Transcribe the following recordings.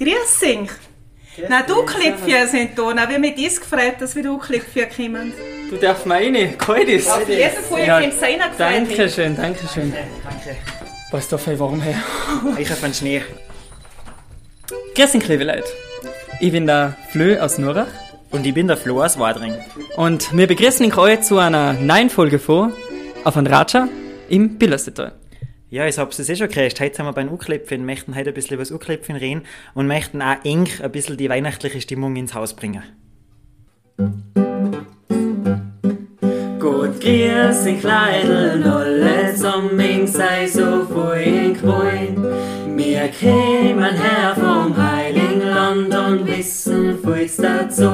Grüß dich. Na, du Klickvieh sind da. Na, wie mit uns gefreut, dass wir du Klickvieh kommen. Du darfst mal rein, kalt ist. Auf jeden Fall, Ja, ich seiner gefreut. Danke schön, danke schön. Danke. Boah, ist da viel warm her. Ich habe einen Schnee. Grüß dich, liebe Leute. Ich bin der Flö aus Nurach Und ich bin der Flo aus Wadring. und wir begrüßen euch zu einer neuen Folge vor auf ein Ratscher im Billersetal. Ja, ich hab's es eh schon gekriegt. Heute sind wir beim U-Klipfen, möchten heute ein bisschen über das U-Klipfen reden und möchten auch eng ein bisschen die weihnachtliche Stimmung ins Haus bringen. Gut grüß in Kleidel, alle zusammen sei so fein freuen. Wir kämen her vom Heiligen Land und wissen fürs dazu.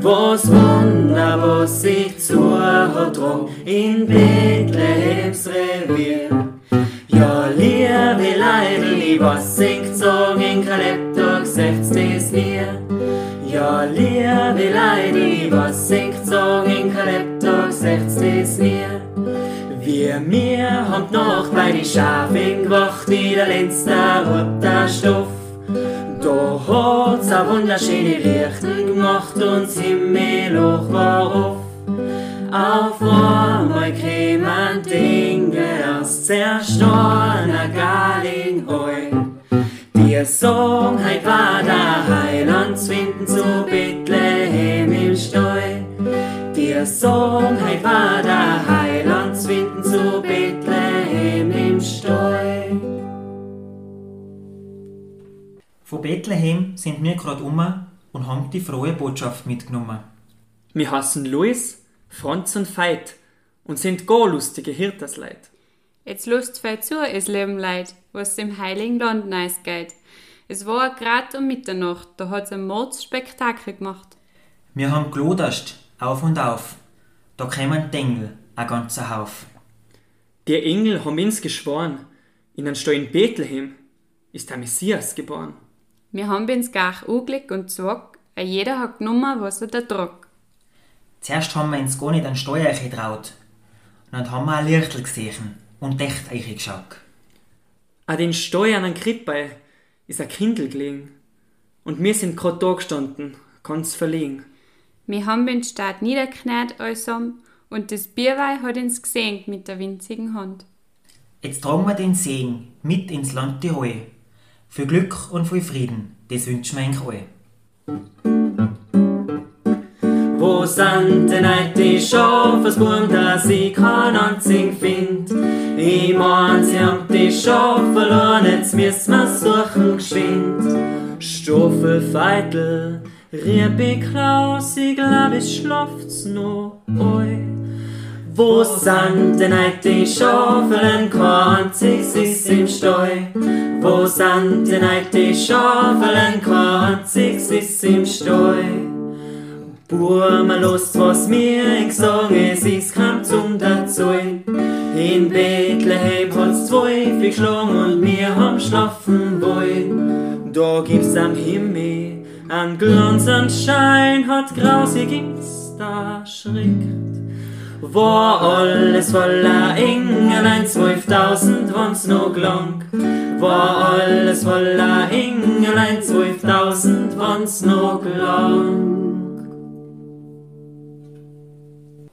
Was Wunder, was sich zu hat in Bethlehems Revier. Was singt so in Kaleptag, secht's des mir. Ja, liebe Leidl, was singt so in Kaleptag, secht's des mir. Wir mir haben noch bei die Schafen gewacht, wie der letzte roter Stoff. Da hat's a wunderschöne Lichten gemacht und das Himmelhoch war auf. Auf einmal kämen Dinge aus zerstorener Galing Songheit war der Heilandswinden zu Bethlehem im Stall. Die Songheit war der Heilandswinden zu Bethlehem im Stall. Von Bethlehem sind wir gerade um und haben die frohe Botschaft mitgenommen. Wir hassen Luis, Franz und Veit und sind gar lustige Hirtersleid. Jetzt lust viel zu, es leben Leid, was im heiligen Land nice geht. Es war grad um Mitternacht, da hat's ein Mordsspektakel gemacht. Wir haben geloderst, auf und auf. Da kämen Dengel, ein ganzer Hauf. Die Engel haben uns geschworen, in ein Stall in Bethlehem ist der Messias geboren. Wir haben ins Gach angelegt und gesagt, a jeder hat genommen, was er da trug. Zuerst haben wir uns gar nicht an Steuer getraut. Und dann haben wir ein Lichtel gesehen und echt euch geschaut. An den Stall an einem Krippe ist ein Kindl gelegen. Und wir sind grad da gestanden, ganz verlegen. Wir haben den Staat niederknäht allesamt und das Bierweih hat uns gesenkt mit der winzigen Hand. Jetzt tragen wir den Segen mit ins Land Tirol. Für Glück und für Frieden, das wünschen wir euch alle. Wo sind denn heut die Schafesburm, dass ich kein einzigen find? Ich mein, sie haben die Schafe verloren, jetzt müssen wir suchen geschwind. Stoffel, Feitel, Riebi, Klaus, ich glaub, es schlaft's noch oi. Wo sind denn heut die Schafelen, kein einziges ist im Stall? Wo sind denn heut die Schafelen, kein einziges ist im Stall? Burma lust, was mir ich sag, es ist kein zum dazu. In Bethlehem hat's zwei geschlagen und wir haben schlafen wollen. Da gibt's am Himmel an Glanz und Schein, hat grausig ins da schrickt. War alles voller Engelein, zwölftausend waren's noch lang. War alles voller Engelein, zwölftausend waren's noch lang.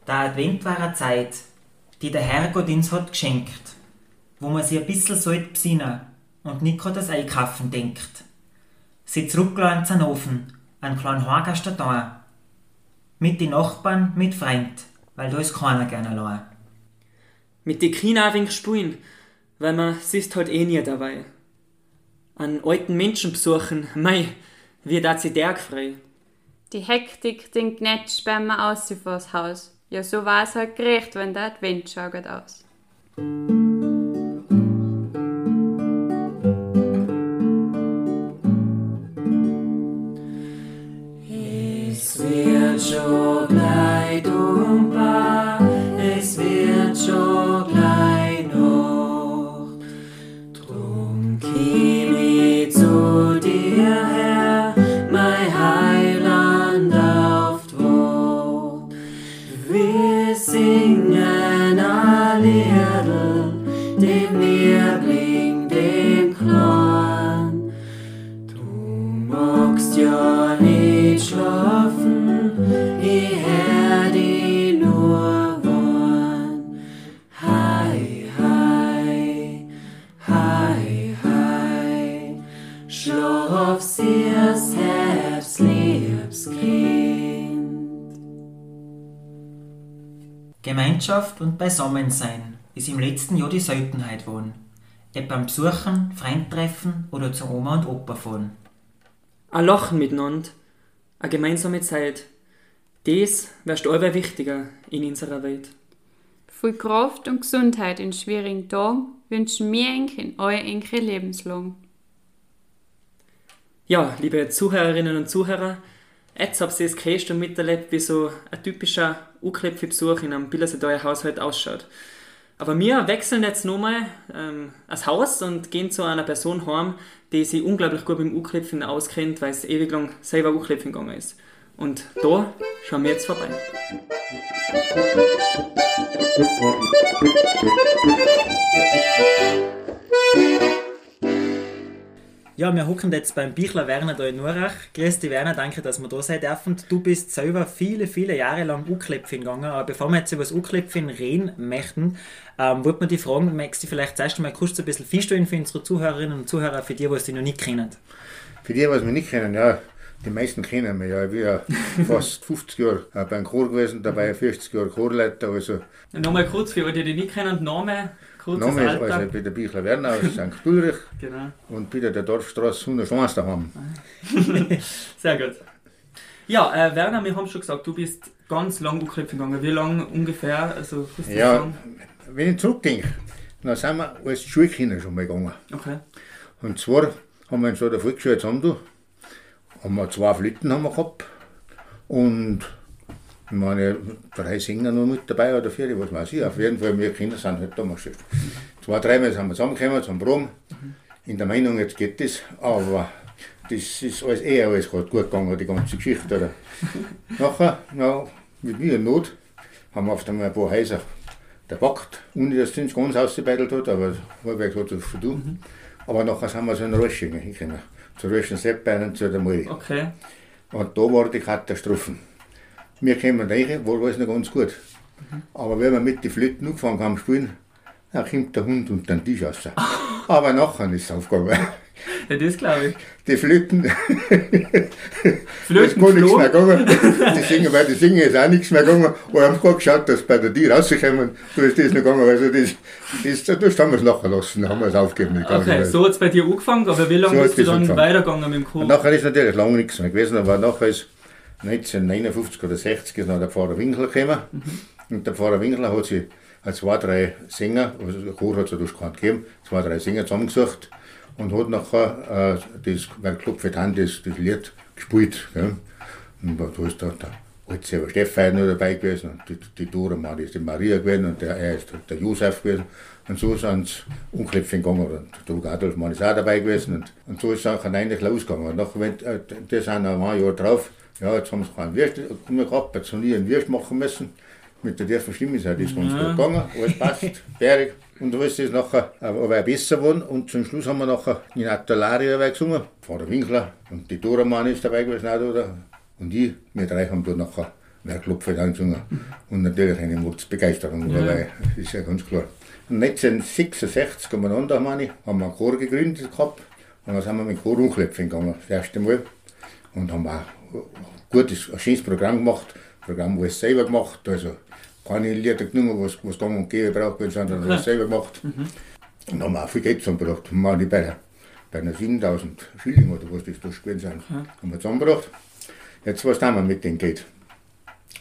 Der Advent war eine Zeit, die der Herrgott uns hat geschenkt, wo man sich ein bisschen sollt besinnen und nicht gerade das Einkaufen denkt. Sie zurückgelassen zum Ofen, an kleinen Horgast da. Mit den Nachbarn, mit Freund, weil da ist keiner gerne allein. Mit die Kinder ein wenig spielen, weil man siehst halt eh nie dabei. An alten Menschen besuchen, mei, wie dat sie der frei. Die Hektik, den Gnetsch sperren wir aus vors Haus. Ja, so war's halt gerecht, wenn der Advent schaut aus. wir singen alle Lieder, dem wir Gemeinschaft und Beisammensein ist im letzten Jahr die Seltenheit geworden. Etwa beim Besuchen, Freundtreffen oder zu Oma und Opa fahren. Ein Lachen miteinander, eine gemeinsame Zeit. Das wärst allweil wichtiger in unserer Welt. Viel Kraft und Gesundheit in schwierigen Tagen wünschen wir Enkel in euer Enkel lebenslang. Ja, liebe Zuhörerinnen und Zuhörer, jetzt habt ihr es gehört und miterlebt, wie so ein typischer Unklepfi-Besuch in einem Billersedeuer Haushalt ausschaut. Aber wir wechseln jetzt nochmal ähm, das Haus und gehen zu einer Person heim, die sich unglaublich gut beim U-Klopfen auskennt, weil es ewig lang selber U-Klopfen gegangen ist. Und da schauen wir jetzt vorbei. Ja, wir hocken jetzt beim Bichler Werner da in Nurach. Grüß dich Werner, danke, dass wir da sein dürfen. Du bist selber viele, viele Jahre lang U-Klepfin gegangen, aber bevor wir jetzt über das U-Klepfin reden möchten, ähm, wollte man die fragen, magst du vielleicht zuerst einmal kurz ein bisschen vorstellen für unsere Zuhörerinnen und Zuhörer, für die, die dich noch nicht kennen? Für die, was wir nicht kennen, ja, die meisten kennen mich ja. Ich bin ja fast 50 Jahre äh, beim Chor gewesen, dabei 40 Jahre Chorleiter. Also, Nochmal kurz für die, die nicht kennen, Name, kurzes Name ist Alter. also, bin der Bichler Werner aus St. Ulrich Genau. und bin der Dorfstraße 101 daheim. Sehr gut. Ja, äh, Werner, wir haben schon gesagt, du bist ganz lang U-Klopfen gegangen. Wie lang ungefähr? Also, Ja, sagen? wenn ich zurückdenke, dann sind wir als Schulkinder schon mal gegangen. Okay. Und zwar haben wir in so der Volksschule zusammen haben wir zwei Flöten haben wir gehabt und ich meine, drei Sänger noch mit dabei oder vier, was weiß ich. Auf jeden Fall, wir Kinder sind halt damals schon. Zwei, dreimal sind wir zusammengekommen zum Proben, in der Meinung, jetzt geht das, aber das ist alles eher alles gerade gut gegangen, die ganze Geschichte. Oder? Nachher, ja, mit mir in Not, haben wir auf einmal ein paar Häuser gepackt, ohne dass es uns ganz ausgebeitelt hat, aber halbwegs hat es zu tun. Aber nachher sind wir so in Röschingen hingekommen, zu Röschen Seppbeinen, zu der Mori. Okay. Und da war die Katastrophe. Wir kommen rein, war alles noch ganz gut. Aber wenn wir mit den Flöten angefangen haben zu spielen, dann kommt der Hund unter den Tisch raus. Aber nachher ist es aufgegangen. Ja, das glaube ich. Die Flöten, ist Flöten gar nichts mehr gegangen. Die Singen, weil die Singen ist auch nichts mehr gegangen. Und haben gerade geschaut, dass bei der Tür rauskommen, da ist das noch gegangen. Also das, das, das haben wir es nachher lassen, haben wir es aufgegeben. die Okay, so hat es bei dir angefangen, aber wie lange So bist du dann angefangen. weitergegangen mit dem Chor? Und nachher ist natürlich lange nichts mehr gewesen, aber nachher ist 1959 oder 60 ist noch der Pfarrer Winkler gekommen. Und der Pfarrer Winkler hat sich hat zwei, drei Sänger, also der Chor hat es durch keinen gegeben, zwei, drei Sänger zusammengesucht und hat nachher äh, das, weil Club für Hand das, das Lied gespielt. Gell? Und da ist da der alte selber Stefan noch dabei gewesen, und die, die Dora ist die Maria gewesen und der, er ist der Josef gewesen. Und so sind sie Unkläpfchen gegangen. Und der Druck Adolf Mann ist auch dabei gewesen. Und, und so ist es auch eigentlich losgegangen. Und nachher, wenn, äh, die sind noch ein Jahr drauf, ja, jetzt haben sie keinen Wirst mehr gehabt, jetzt haben nie einen Wirst machen müssen. Mit der tiefen Stimme ist auch das ganz gut gegangen, alles passt, fertig. Und so ist es nachher aber auch besser geworden. Und zum Schluss haben wir nachher in Atalaria dabei gesungen. Vater Winkler und die Dora Mann ist dabei gewesen auch da. oder? Und ich, wir drei haben da nachher Werklopfe dann gesungen. Und natürlich eine Mordsbegeisterung dabei, das ist ja ganz klar. Und 1966 umeinander, meine ich, haben wir einen Chor gegründet gehabt. Und dann sind wir mit dem Chor Unklöpfen gegangen, das erste Mal. Und haben auch ein gutes, ein schönes Programm gemacht. Programm alles selber gemacht. Also keine Lieder genommen, was, was gang und gäbe braucht, sondern alles selber gemacht. Und haben auch viel Geld zusammengebracht. Haben wir bei, der, bei einer 7000 Schilling oder was das da gewesen sind, haben wir zusammengebracht. Jetzt, was tun wir mit dem Geld?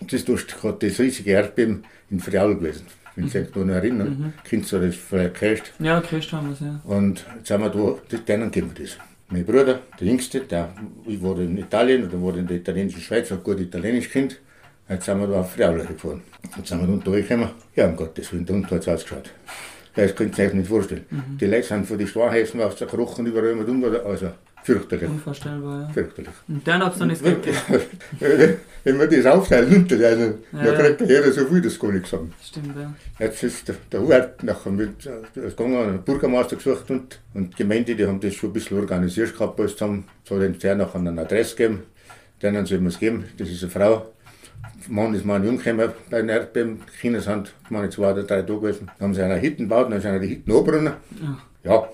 Das ist gerade das riesige Erdbeben in Friaul gewesen. Wenn Sie sich da noch erinnern, kennst du das vielleicht gehört? Ja, okay, haben wir es, ja. Und jetzt haben wir da, denen geben wir das. Mein Bruder, der Jüngste, der, ich war in Italien oder war in der italienischen Schweiz, hat gut Italienisch kennt. Jetzt sind wir da auf Friaula gefahren. Jetzt sind wir da unten durchgekommen. Ja, um Gottes Willen, da unten hat es ausgeschaut. Das könnt ihr euch nicht vorstellen. Die Leute sind von den Straßenhäusern aus der Krochen überall mit um, also fürchterlich, Unvorstellbar, ja. fürchterlich. Und dann habt ihr dann Geld gegeben. Wenn man das aufteilt, nimmt der einen, Ja. ja. kriegt der jeder so viel, das kann ich sagen. Stimmt, ja. Jetzt ist der, der Hubert nachher mit äh, gegangen, einen Bürgermeister gesucht und, und die Gemeinde, die haben das schon ein bisschen organisiert gehabt, alles zusammen. So hat uns der nachher eine Adresse gegeben, denen soll man es geben, das ist eine Frau. Mann ist mal jung gekommen bei den Erdbeben, Kinder sind, meine zwei oder drei Tage gewesen. Dann haben sie eine Hütte gebaut, dann sind die Hütten angebrannt. Ja, haben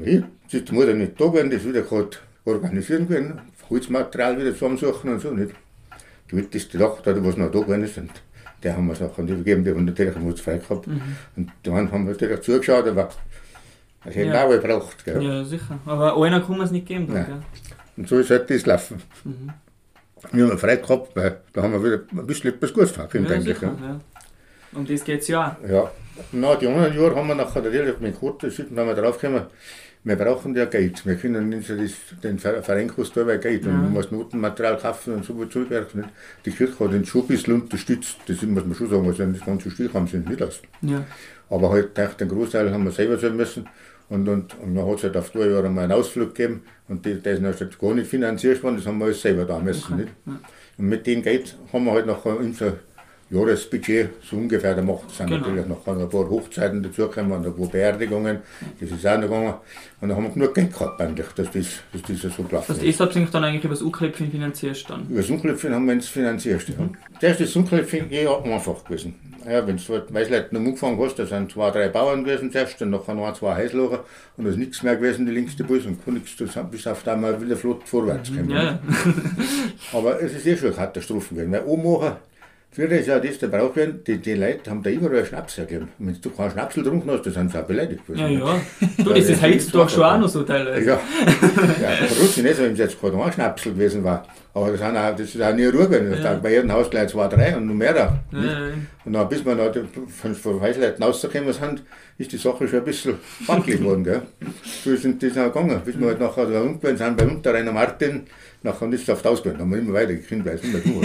Jetzt ist die Mutter nicht da gewesen, das wieder gerade organisieren können, Holzmaterial wieder zusammensuchen und so nicht. Die Hütte ist die was noch da gewesen ist, und der haben wir es nachher übergeben, die haben natürlich einen frei gehabt. Mhm. Und dann haben wir natürlich zugeschaut, aber das hätten Ja. auch gebraucht. Gell? Ja, sicher. Aber einer kann man es nicht geben. Dann, gell? Und so ist halt das laufen. Mhm. Wir haben frei gehabt, weil da haben wir wieder ein bisschen etwas Gutes gehabt, Ja, denke ich. sicher. Ja. Ja. Um das geht es ja auch. Ja, na, die anderen Jahre haben wir nachher natürlich mit Kurt geschickt und haben wir draufgekommen, wir brauchen ja Geld. Wir können nicht so das, den Ver- Verein kostet aber Geld. Und Ja. man muss Notenmaterial kaufen und so wird zugewerkt. Nicht? Die Kirche hat den schon ein bisschen unterstützt. Das muss man schon sagen. Also das ganze Stück haben sie nicht lassen. Ja. Aber halt echt den Großteil haben wir selber zahlen müssen. Und, und, und dann hat es halt auf zwei Jahre mal einen Ausflug gegeben. Und die, der ist halt gar nicht finanziert worden. Das haben wir alles selber da müssen. Nicht? Und mit dem Geld haben wir halt nachher unser Jahresbudget so ungefähr gemacht. Es sind Genau. natürlich noch ein paar Hochzeiten dazugekommen und ein paar Beerdigungen. Das ist auch noch gegangen. Und dann haben wir genug Geld gehabt eigentlich, dass das, dass das so gelaufen Das ist. ihr habt dann eigentlich über das U-Klöpfchen finanziert dann. Über das Unklöpfchen haben wir uns finanziert. Ja. Das ist das Unklöpfchen eh einfach gewesen. Ja, wenn du du, noch angefangen hast, da sind zwei, drei Bauern gewesen zuerst, dann noch ein, zwei Häuslager und da ist nichts mehr gewesen, die linkste Bus und kann nichts, das bis auf da mal wieder flott vorwärts kommen. Ja. Aber es ist eh schon eine Katastrophe gewesen, weil oben Früher ist ja das, der braucht werden, die, die Leute haben da überall Schnaps hergegeben. Wenn du keinen Schnaps getrunken hast, dann sind sie auch beleidigt gewesen. Ja, ja. Du, das ist heutzutage schon auch noch so teilweise. Ja, ja verrückt nicht, wenn es jetzt gerade ein Schnapsel gewesen war. Aber das, sind auch, das ist auch nie Ruhe gewesen. Ja. Bei jedem Haus gleich zwei, drei und noch mehr da. Und dann, bis wir noch von, von Weißleuten rausgekommen sind, ist die Sache schon ein bisschen wackelig geworden. Gell? So sind das auch gegangen. Bis wir halt nachher da unten sind, bei Unterreiner Martin, nachher es auf die Ausbildung. Dann haben wir immer weiter gekriegt, weil es immer du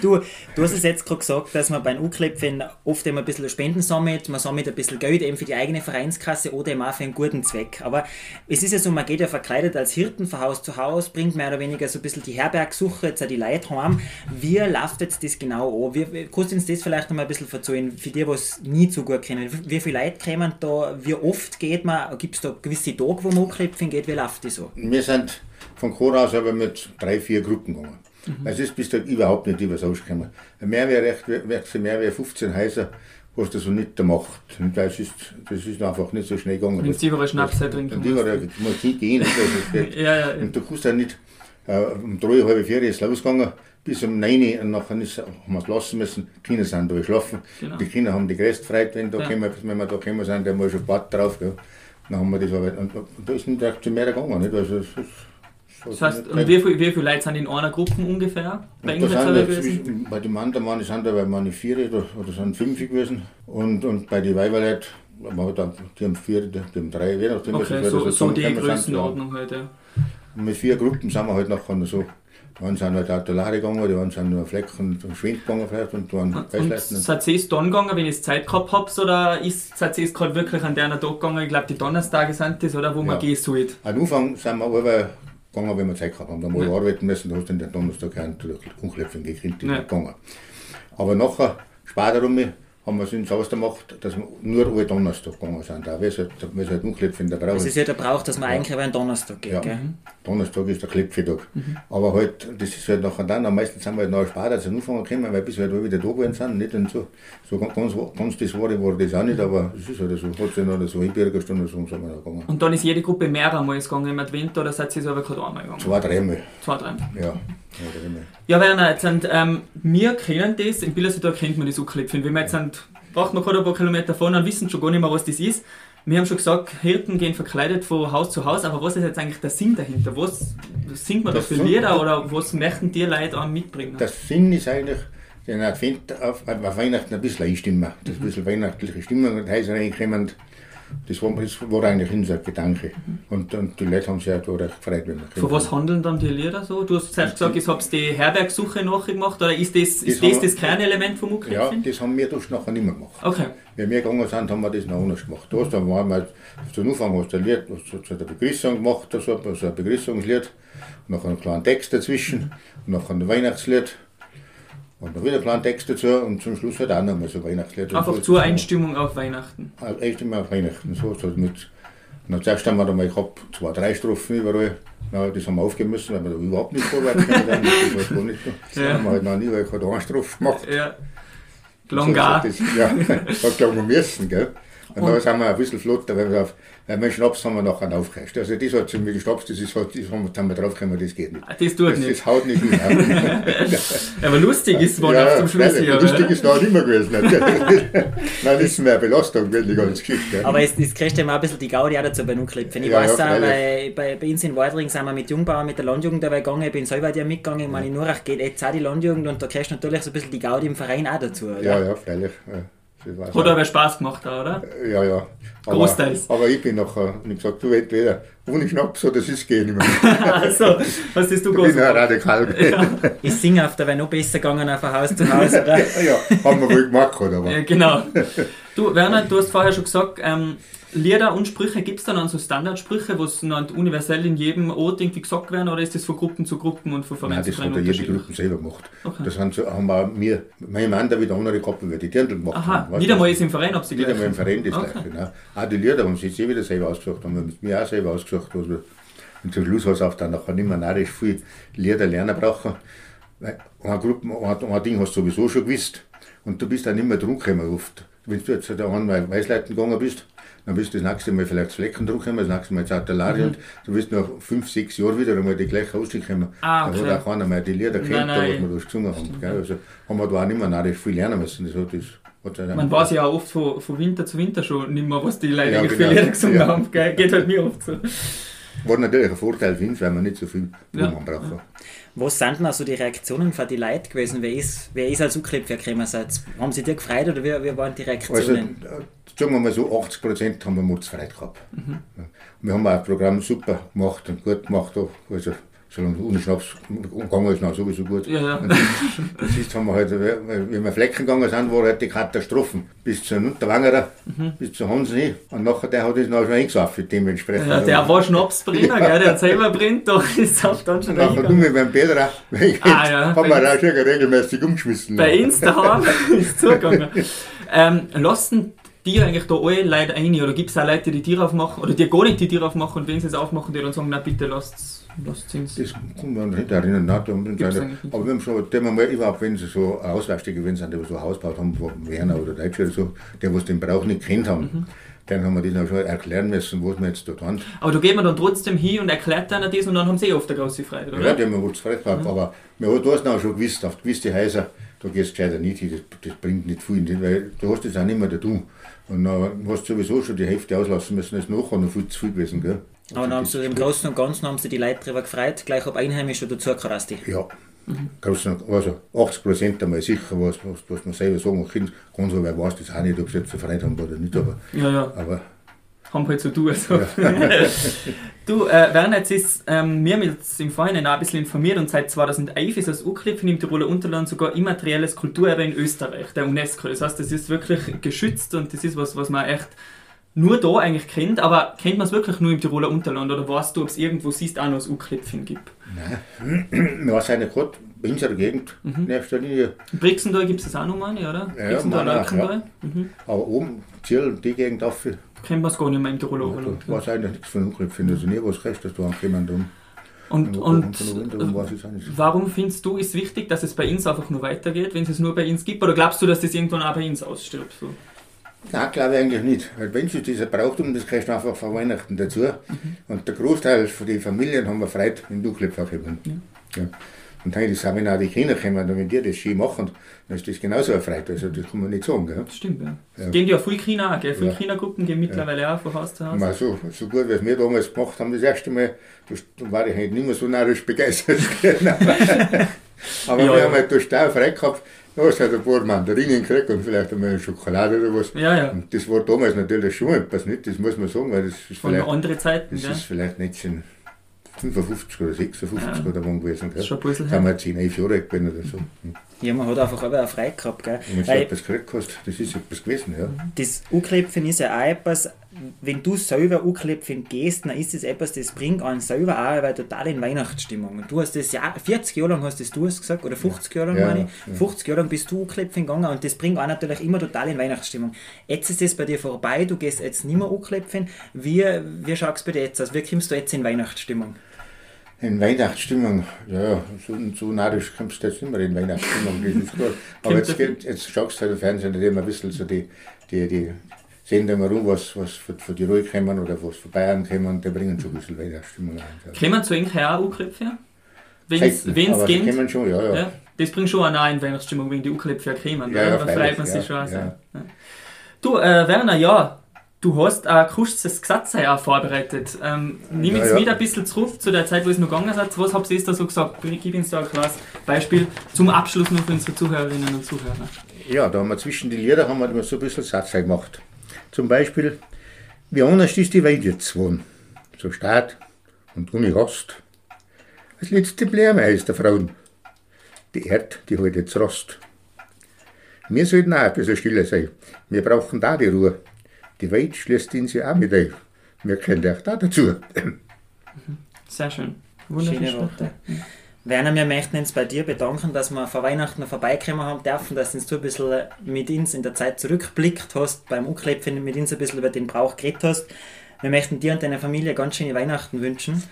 Du, du hast es jetzt gerade gesagt, dass man beim U-Klöpfen oft immer ein bisschen Spenden sammelt, man sammelt ein bisschen Geld eben für die eigene Vereinskasse oder eben auch für einen guten Zweck. Aber es ist ja so, man geht ja verkleidet als Hirten von Haus zu Haus, bringt mehr oder weniger so ein bisschen die Herbergsuche, jetzt auch die Leute heim. Wie läuft jetzt das genau an? Wie, kannst du uns das vielleicht noch mal ein bisschen erzählen, für die, die es nie so gut kennen? Wie, wie viele Leute kommen da, wie oft geht man, gibt es da gewisse Tage, wo man U-Klöpfen geht, wie läuft das so? Wir sind von Chor aus aber mit drei, vier Gruppen gegangen. Also es bist du überhaupt nicht übers Haus gekommen. Mehr wie recht, recht mehr wie 15 Häuser hast du so nicht gemacht. Und das ist, das ist einfach nicht so schnell gegangen. Wenn du überall Schnaps trinken Und überall muss nicht gehen. Ja, ja, ja. Und du kannst ja nicht, äh, um drei, halb vier ist es losgegangen, bis um neun und nachher ist, haben wir es lassen müssen. Die Kinder sind da geschlafen. Genau. Die Kinder haben die größte Freude, wenn, da Ja. kommen, wenn wir da gekommen sind, da haben wir schon Bad drauf. Gell. Dann haben wir das aber, und, und da ist nicht echt zu mehr gegangen. Nicht? Also, ist, Das heißt, und wie, viel, wie viele Leute sind in einer Gruppe ungefähr? Bei ja gewesen? bei den Mann, waren sind da bei meine vier oder, oder sind fünf gewesen. Und, und bei den Weiberleuten, die haben vier, die haben drei, je nachdem, Okay, so, so die. Größenordnung halt, ja. Und mit vier Gruppen sind wir halt nachher so. Die einen sind halt Autolade gegangen, die anderen sind nur Fleck und, Schwind gegangen vielleicht und waren Und Weißleiten. seid ihr es dann gegangen, wenn ihr Zeit gehabt habt, oder ist, seid ihr es gerade wirklich an der Tag gegangen? Ich glaube, die Donnerstage sind das, oder wo man Ja. gehen sollte? Am Anfang sind wir aber gegangen, wenn wir Zeit gehabt haben. Da mal Ja. arbeiten müssen, da hast du den Donnerstag keinen Unkläpfen gekriegt, die Ja. gegangen. Aber nachher, später rum, haben wir es uns ausgemacht, dass wir nur alle Donnerstag gegangen sind. Auch wenn es halt, es halt Unkläpfen in der Brauch Es ist ja der Brauch, dass man eigentlich über einen Donnerstag geht, Ja. gell? Donnerstag ist der Klepfetag. Aber halt, das ist halt nachher dann, am meisten sind wir halt noch später als angefangen gekommen, weil bis wir halt alle wieder da gewesen sind. Nicht? Und so, so ganz, ganz, das Wahre war das auch nicht, aber es ist halt so, hat sich noch so Einbürgerstunde so sind wir da gegangen. Und dann ist jede Gruppe mehrmals gegangen im Advent, oder seid ihr selber gerade einmal gegangen? Zwei, dreimal. Zwei, drei. Ja, zwei, dreimal. Ja, Werner, jetzt sind, ähm, wir kennen das, in Billersetal kennt man das Uklipfen. Wenn wir jetzt sind, braucht man gerade ein paar Kilometer fahren und wissen schon gar nicht mehr, was das ist. Wir haben schon gesagt, Hirten gehen verkleidet von Haus zu Haus, aber was ist jetzt eigentlich der Sinn dahinter? Was singt man da Das für Lieder oder was möchten die Leute auch mitbringen? Der Sinn ist eigentlich, den Advent auf, auf Weihnachten ein bisschen einstimmen. Das ein bisschen weihnachtliche Stimmung und Häuser reinkommen. Das war, das war eigentlich unser Gedanke. Und, und die Leute haben sich auch da recht gefreut, wenn wir Von was handeln dann die Lieder so? Du hast zuerst gesagt, ich habe die Herbergsuche nachgemacht, oder ist das ist Das das, das Kernelement vom Ja, Uklipfen? das haben wir das nachher nicht mehr gemacht. Okay. Wenn wir gegangen sind, haben wir das noch anders gemacht. Da hast du waren wir zu Anfang hast du ein Lied, hast du zu der Begrüßung gemacht, also also ein Begrüßungslied, noch einen kleinen Text dazwischen, noch ein Weihnachtslied und dann wieder einen kleinen Text dazu und zum Schluss halt auch noch mal so ein Weihnachtslied. Einfach Und so- zur Einstimmung auf Weihnachten. Also immer auf Weihnachten. So, so mit, na, zuerst haben wir da mal gehabt, zwei, drei Strophen überall. Na, das haben wir aufgeben müssen, weil wir da überhaupt nicht vorwärts dann. Das war gar nicht so. Ja. Haben wir halt noch nie weil ich eine Strophe gemacht. Ja. So, Langar. so, das, ja, hat glaube ich müssen, gell? Und, Und- da sind wir ein bisschen flotter, weil wir auf, Weil mein Schnaps haben wir nachher aufgehört. Also das hat mit dem Schnaps, das ist halt, das haben wir, draufgekommen, das geht nicht. Ah, Das tut Das, nicht. das haut nicht hin. Aber lustig ist es wohl auch zum Schluss freilich. hier. Lustig oder? ist noch immer gewesen. Nein, das ist mehr Belastung, wenn die ganze Geschichte. Aber es, es kriegst du immer ein bisschen die Gaudi auch dazu bei Nuklipfen. Ich Ja, weiß ja, auch, freilich. bei, bei, bei uns in Waldring sind wir mit Jungbauern, mit der Landjugend dabei gegangen. Ich bin selber dir mitgegangen. Ich meine, in Nurach geht jetzt auch die Landjugend und da kriegst du natürlich so ein bisschen die Gaudi im Verein auch dazu. Oder? Ja, ja, freilich. Ja, das Hat auch. aber Spaß gemacht, oder? Ja, ja. Aber, Großteils. Aber ich bin nachher, und ich gesagt, du entweder ohne Schnaps oder geht nicht mehr. Also, was ist du Ich bin ja radikal. Ich singe auf, da wäre noch besser gegangen auf Haus zu Hause, oder? ja, haben wir wohl gemacht, oder? Äh, genau. Du, Werner, du hast vorher schon gesagt, ähm, Lieder und Sprüche, gibt es da dann so Standardsprüche, was dann universell in jedem Ort irgendwie gesagt werden, oder ist das von Gruppen zu Gruppen und von Verein Nein, zu das Verein hat ja jede unterschiedlich? Gruppe selber gemacht. Okay. Das haben, so, haben auch wir, mein Mann, der wieder andere gehabt, weil die Dirndl gemacht Aha, haben. nicht du? einmal ist im Verein, ob sie Nicht gleich einmal im Verein das Okay. gleiche. Genau. Auch die Lieder haben sie jetzt eh wieder selber ausgesucht, haben wir auch selber ausgesucht. Was wir, und zum Schluss hast du auch dann nachher nicht mehr narrisch viel Lieder lernen brauchen. Weil eine Gruppe, ein, ein Ding hast du sowieso schon gewusst. Und du bist dann nicht mehr drum gekommen oft. Wenn du jetzt einmal Weißleiten gegangen bist, dann bist du das nächste Mal vielleicht das Flecken drum gekommen, das nächste Mal jetzt Artillerie und du bist nach fünf, sechs Jahren wieder einmal die gleiche Ausstieg gekommen. Ah, okay. Da hat auch keiner mehr die Lieder kennt, da, was wir da gesungen haben. Gell? Also haben wir da auch nicht mehr narrisch viel lernen müssen. Das hat das, das Man weiß ja auch oft von, von Winter zu Winter schon nicht mehr, was die Leute Ja, genau. für Lieder gesungen Ja. haben. Gell? Geht halt mir oft so. War natürlich ein Vorteil für uns, weil wir nicht so viel Ja. Blumen brauchen. Was sind denn also die Reaktionen von den Leuten gewesen? Wer ist, wer ist als Uklipfer gekommen? Haben sie dir gefreut oder wie, wie waren die Also, Reaktionen? äh, sagen wir mal so, 80 Prozent haben wir Mordsfreiheit gehabt. Mhm. Wir haben auch ein Programm super gemacht und gut gemacht. Auch. Also, solange ohne Schnaps gegangen ist, sowieso gut. Ja, ja. Und das ist, haben wir halt, wie wir Flecken gegangen sind, war halt die Katastrophen. Bis zu Unterwangerer, Mhm. bis zu Hansen. Und nachher, der hat das noch schon eingesaufen, dementsprechend. ja der war Schnapsbrenner, gell? der hat selber brennt, da ist auch dann schon Nachher du mit meinem Peter, Ah, ja, haben wir auch schon regelmäßig umgeschmissen. Bei uns daheim ist es zugegangen. Ähm, lassen die eigentlich da alle Leute ein oder gibt es auch Leute, die die Tiere aufmachen oder die gar nicht die Tiere aufmachen und wenn sie es aufmachen, die dann sagen, na bitte lasst lasst ins. Das kann man nicht erinnern. Da nicht. nicht. aber haben schon, dem haben wir überhaupt, wenn sie so Auswärtige gewesen sind, die so ein Haus gebaut haben, wo Werner oder Deutsche oder so, der, was den Brauch nicht kennt haben, Mhm. dann haben wir denen auch schon erklären müssen, was wir jetzt dort haben. Aber da geht man dann trotzdem hin und erklärt einer das und dann haben sie eh oft eine große Freude, oder? Ja, die haben wir wohl zufrieden gehabt, aber wir haben das auch schon gewusst, auf gewisse Häuser, da gehst du gescheiter nicht hin, das, das bringt nicht viel, weil du hast das auch nicht mehr da tun. Und dann hast du sowieso schon die Hälfte auslassen müssen, ist nachher noch viel zu viel gewesen, gell? Aber dann haben sie im Großen und Ganzen haben sie die Leute darüber gefreut, gleich ob Einheimische oder Zuckerrasti. Ja. Großen, also 80 Prozent einmal sicher, was, was, was man selber sagen kann. Ganz so wer weiß das auch nicht, ob sie jetzt Freude haben oder nicht, aber, Ja, ja, aber haben halt so tun. Also. du, äh, Werner, jetzt ist, ähm, wir haben jetzt im Vorhinein auch ein bisschen informiert und seit 2011 ist das Uklipfen im Tiroler Unterland sogar immaterielles Kulturerbe in Österreich, der UNESCO. Das heißt, das ist wirklich geschützt und das ist was, was man echt nur da eigentlich kennt, aber kennt man es wirklich nur im Tiroler Unterland oder weißt du, ob es irgendwo siehst, auch noch das Uklipfen gibt? wir waren eigentlich gerade in unserer Gegend in erster Linie. In Brixendal gibt es das auch noch mal, oder? Ja, Mann, Erkendal. Mhm. Aber oben, Ziel, die Gegend auf, Kennt man es gar nicht mehr im Tiroler Oberland. war es eigentlich nichts von Unglück, also nie was recht, dass du angekommen drum. Und, und ich auch. Warum findest du, ist wichtig, dass es bei uns einfach nur weitergeht, wenn es es nur bei uns gibt? Oder glaubst du, dass das irgendwann auch bei uns ausstirbt? So? Nein, glaube ich eigentlich nicht. Weil wenn du dieser Brauchtum, das kriegst du einfach von Weihnachten dazu. Und der Großteil von den Familien haben wir Freude, wenn du Klipfer kommen. Ja. Und dann auch, wenn auch die Kinder kommen und wenn die das schön machen, dann ist das genauso eine Freude. Also das kann man nicht sagen. Gell? Das stimmt, ja. Ja. Gehen ja viele Kinder auch, gell? Viele Ja. Kindergruppen gehen mittlerweile auch von Haus zu Haus. Mal so, so gut, wie es wir damals gemacht haben, das erste Mal, das, da war ich halt nicht mehr so narrisch begeistert. Aber Ja, wir ja. haben halt da Stau frei gehabt, da hast du halt ein paar Mandarinen gekriegt und vielleicht einmal eine Schokolade oder was. Ja, ja. Und das war damals natürlich schon etwas, nicht? Das muss man sagen, weil das ist Von vielleicht, anderen Zeiten, das gell? ist vielleicht 1955 oder 56 oder wann gewesen. Das Gell? ist schon ein bisschen Da haben wir 10, 11 Jahre alt gewesen oder so. Ja, man hat einfach aber auch frei gehabt, gell? wenn du etwas gekriegt hast, das ist etwas gewesen, ja. das Uklipfen ist ja auch etwas, wenn du selber Uklipfen gehst, dann ist das etwas, das bringt einen selber auch weil total in Weihnachtsstimmung. Und du hast das ja 40 Jahre lang hast das du hast gesagt, oder 50 Jahre lang Ja, meine ich. ja. 50 Jahre lang bist du Uklipfen gegangen und das bringt einen natürlich immer total in Weihnachtsstimmung. Jetzt ist es bei dir vorbei, du gehst jetzt nicht mehr Uklipfen. Wie, wie schaut es bei dir jetzt aus? Wie kommst du jetzt in Weihnachtsstimmung? In Weihnachtsstimmung, ja, so, so narrisch kommst du jetzt nicht mehr in Weihnachtsstimmung, das ist klar. Aber jetzt, geht, jetzt schaust du halt im Fernsehen nicht immer ein bisschen so die, die, die Sendungen rum, was, was von, von Tirol kommen oder was von Bayern kommen, die bringen schon ein bisschen Weihnachtsstimmung rein. Kommen zu Ihnen auch Anklöpfe? Wenn es geht. kommen schon, ja, ja. Ja. Das bringt schon eine in Weihnachtsstimmung, wenn die Anklöpfe kommen. Ja, ja, da freut man sich ja, schon. ja. Ja. Du, äh, Werner, ja, du hast ein kurzes Gesetz auch vorbereitet. Ähm, nimm Ja, jetzt ja. wieder ein bisschen zurück zu der Zeit, wo es noch gegangen ist. Was habt ihr da so gesagt? Gib uns da ein kleines Beispiel zum Abschluss noch für unsere Zuhörerinnen und Zuhörer. Ja, da haben wir zwischen die Lieder haben wir immer so ein bisschen Satz gemacht. Zum Beispiel, wie anders ist die Welt jetzt geworden? So stark und ohne Rost. Das letzte Blärmeis der Frauen. Die Erd, die hat jetzt Rost. Wir sollten auch ein bisschen stiller sein. Wir brauchen da die Ruhe. Die Welt schließt ihn sich auch mit ein. Wir kennen auch da dazu. Sehr schön. Wunderschöne Schöne Worte. Worte. Werner, wir möchten uns bei dir bedanken, dass wir vor Weihnachten noch vorbeikommen haben dürfen, dass du ein bisschen mit uns in der Zeit zurückblickt hast, beim Unklepfen mit uns ein bisschen über den Brauch geredet hast. Wir möchten dir und deiner Familie ganz schöne Weihnachten wünschen.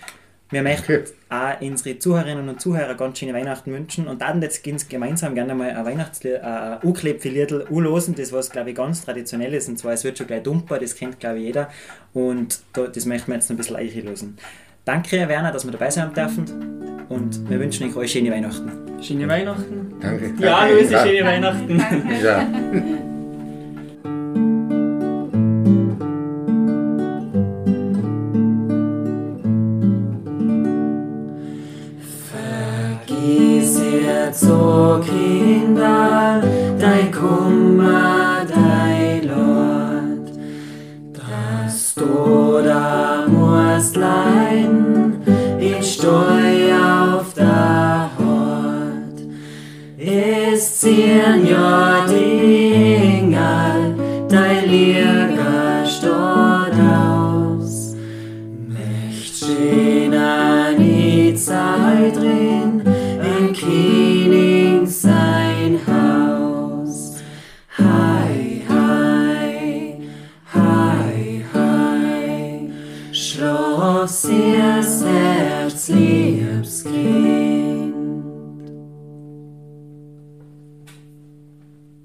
Wir möchten Okay. auch unsere Zuhörerinnen und Zuhörer ganz schöne Weihnachten wünschen und dann jetzt uns gemeinsam gerne mal ein Weihnachtslied, ein Unklepfeliedl anlosen, das was glaube ich ganz traditionell ist und zwar es wird schon gleich dumper, das kennt glaube ich jeder und da, das möchten wir jetzt noch ein bisschen einlosen. Danke Werner, dass wir dabei sein dürfen und wir wünschen euch alle schöne Weihnachten. Schöne Weihnachten. Danke. Ja, ja. schöne Weihnachten. Ja. jetzt, o Kinder, dein Kummer,